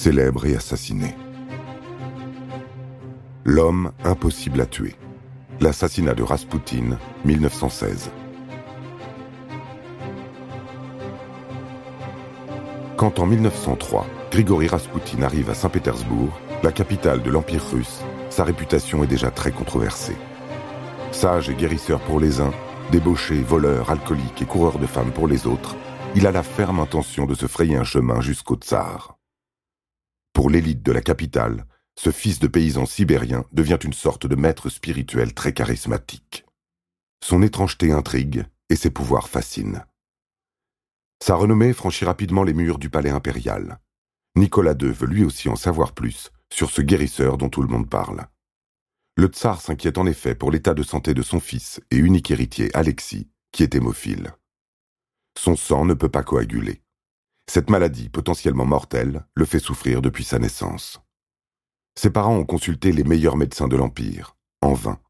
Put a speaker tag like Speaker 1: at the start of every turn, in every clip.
Speaker 1: célèbre et assassiné. L'homme impossible à tuer. L'assassinat de Raspoutine, 1916. Quand en 1903, Grigory Raspoutine arrive à Saint-Pétersbourg, la capitale de l'Empire russe, sa réputation est déjà très controversée. Sage et guérisseur pour les uns, débauché, voleur, alcoolique et coureur de femmes pour les autres, il a la ferme intention de se frayer un chemin jusqu'au tsar. Pour l'élite de la capitale, ce fils de paysan sibérien devient une sorte de maître spirituel très charismatique. Son étrangeté intrigue et ses pouvoirs fascinent. Sa renommée franchit rapidement les murs du palais impérial. Nicolas II veut lui aussi en savoir plus sur ce guérisseur dont tout le monde parle. Le tsar s'inquiète en effet pour l'état de santé de son fils et unique héritier Alexis, qui est hémophile. Son sang ne peut pas coaguler. Cette maladie, potentiellement mortelle, le fait souffrir depuis sa naissance. Ses parents ont consulté les meilleurs médecins de l'Empire, en vain.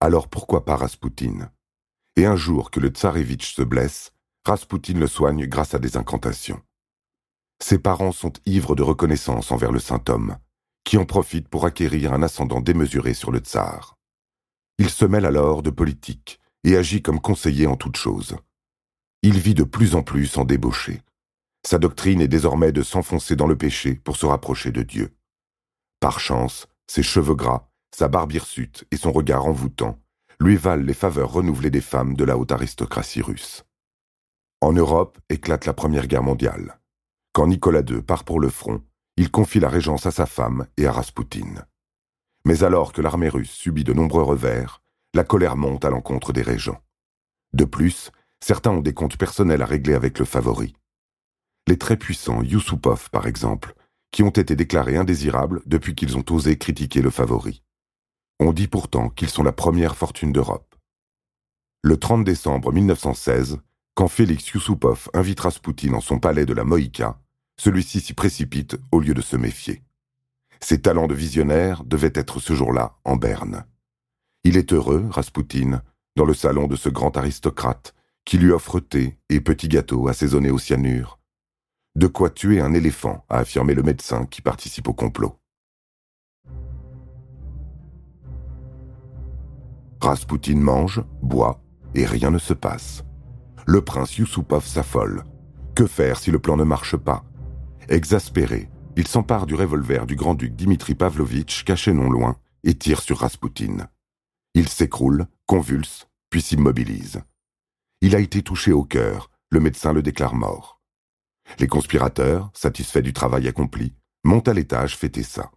Speaker 1: Alors pourquoi pas Raspoutine Et un jour que le tsarevitch se blesse, Raspoutine le soigne grâce à des incantations. Ses parents sont ivres de reconnaissance envers le saint homme, qui en profite pour acquérir un ascendant démesuré sur le tsar. Il se mêle alors de politique et agit comme conseiller en toutes choses. Il vit de plus en plus en débauché. Sa doctrine est désormais de s'enfoncer dans le péché pour se rapprocher de Dieu. Par chance, ses cheveux gras, sa barbe hirsute et son regard envoûtant lui valent les faveurs renouvelées des femmes de la haute aristocratie russe. En Europe éclate la Première Guerre mondiale. Quand Nicolas II part pour le front, il confie la régence à sa femme et à Raspoutine. Mais alors que l'armée russe subit de nombreux revers, la colère monte à l'encontre des régents. De plus, certains ont des comptes personnels à régler avec le favori. Les très puissants Yusupov, par exemple, qui ont été déclarés indésirables depuis qu'ils ont osé critiquer le favori. On dit pourtant qu'ils sont la première fortune d'Europe. Le 30 décembre 1916, quand Félix Yusupov invite Raspoutine en son palais de la Moïka, celui-ci s'y précipite au lieu de se méfier. Ses talents de visionnaire devaient être ce jour-là en berne. Il est heureux, Raspoutine, dans le salon de ce grand aristocrate, qui lui offre thé et petits gâteaux assaisonnés au cyanure, de quoi tuer un éléphant, a affirmé le médecin qui participe au complot. Raspoutine mange, boit, et rien ne se passe. Le prince Yusupov s'affole. Que faire si le plan ne marche pas? Exaspéré, il s'empare du revolver du grand-duc Dimitri Pavlovitch caché non loin et tire sur Raspoutine. Il s'écroule, convulse, puis s'immobilise. Il a été touché au cœur, le médecin le déclare mort. Les conspirateurs, satisfaits du travail accompli, montent à l'étage fêter ça.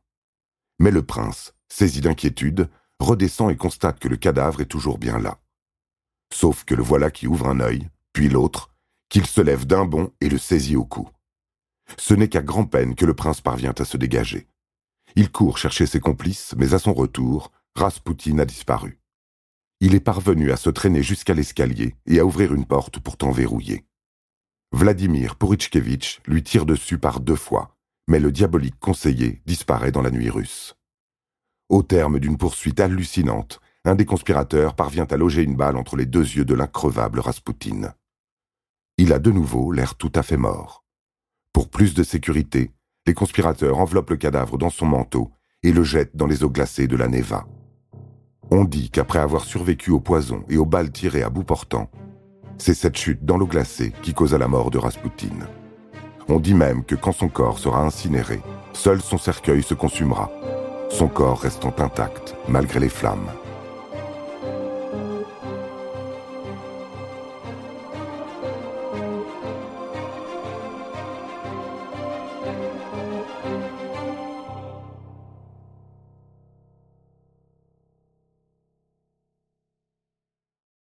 Speaker 1: Mais le prince, saisi d'inquiétude, redescend et constate que le cadavre est toujours bien là. Sauf que le voilà qui ouvre un œil, puis l'autre, qu'il se lève d'un bond et le saisit au cou. Ce n'est qu'à grand-peine que le prince parvient à se dégager. Il court chercher ses complices, mais à son retour, Raspoutine a disparu. Il est parvenu à se traîner jusqu'à l'escalier et à ouvrir une porte pourtant verrouillée. Vladimir Purichkevitch lui tire dessus par deux fois, mais le diabolique conseiller disparaît dans la nuit russe. Au terme d'une poursuite hallucinante, un des conspirateurs parvient à loger une balle entre les deux yeux de l'increvable Raspoutine. Il a de nouveau l'air tout à fait mort. Pour plus de sécurité, les conspirateurs enveloppent le cadavre dans son manteau et le jettent dans les eaux glacées de la Neva. On dit qu'après avoir survécu au poison et aux balles tirées à bout portant, c'est cette chute dans l'eau glacée qui causa la mort de Raspoutine. On dit même que quand son corps sera incinéré, seul son cercueil se consumera, son corps restant intact malgré les flammes.